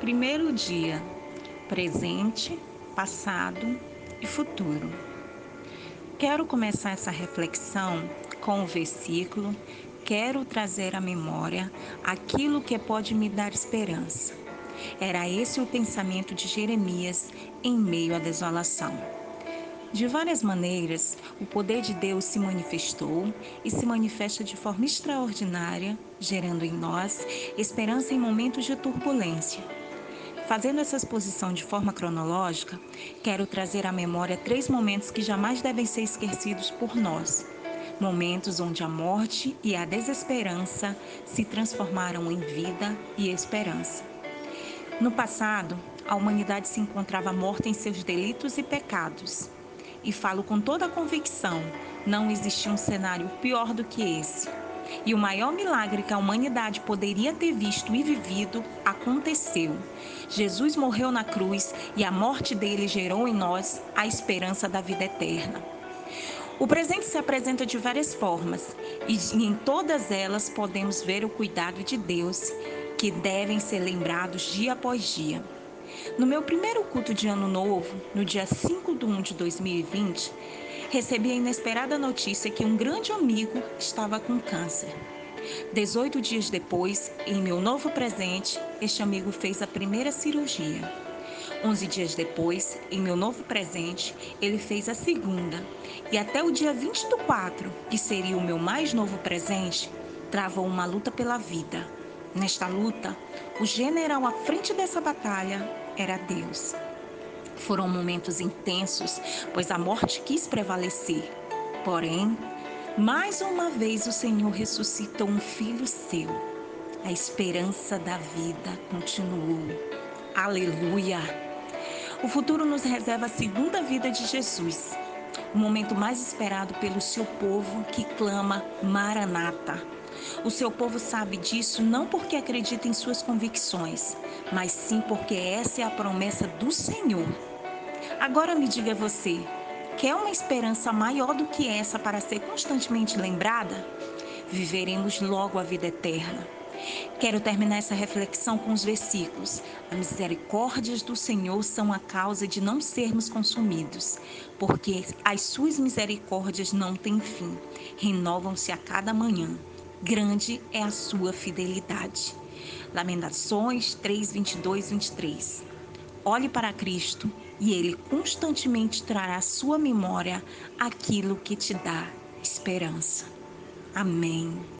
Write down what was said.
Primeiro dia: presente, passado e futuro. Quero começar essa reflexão com o versículo Quero trazer à memória aquilo que pode me dar esperança. Era esse o pensamento de Jeremias em meio à desolação. De várias maneiras, o poder de Deus se manifestou e se manifesta de forma extraordinária, gerando em nós esperança em momentos de turbulência. Fazendo essa exposição de forma cronológica, quero trazer à memória três momentos que jamais devem ser esquecidos por nós. Momentos onde a morte e a desesperança se transformaram em vida e esperança. No passado, a humanidade se encontrava morta em seus delitos e pecados. E falo com toda a convicção: não existia um cenário pior do que esse. E o maior milagre que a humanidade poderia ter visto e vivido aconteceu. Jesus morreu na cruz e a morte dele gerou em nós a esperança da vida eterna. O presente se apresenta de várias formas e em todas elas podemos ver o cuidado de Deus, que devem ser lembrados dia após dia. No meu primeiro culto de Ano Novo, no dia 5 de 1 de 2020, recebi a inesperada notícia que um grande amigo estava com câncer. 18 dias depois, em meu novo presente, este amigo fez a primeira cirurgia. 11 dias depois, em meu novo presente, ele fez a segunda. E até o dia 20 do 4, que seria o meu mais novo presente, travou uma luta pela vida. Nesta luta, o general à frente dessa batalha era Deus. Foram momentos intensos, pois a morte quis prevalecer. Porém, mais uma vez o Senhor ressuscitou um filho seu. A esperança da vida continuou. Aleluia! O futuro nos reserva a segunda vida de Jesus, o momento mais esperado pelo seu povo que clama Maranata. O seu povo sabe disso não porque acredita em suas convicções, mas sim porque essa é a promessa do Senhor. Agora me diga você, quer uma esperança maior do que essa para ser constantemente lembrada? Viveremos logo a vida eterna. Quero terminar essa reflexão com os versículos. As misericórdias do Senhor são a causa de não sermos consumidos, porque as suas misericórdias não têm fim, renovam-se a cada manhã. Grande é a sua fidelidade. Lamentações 3, 22, 23. Olhe para Cristo e Ele constantemente trará à sua memória aquilo que te dá esperança. Amém.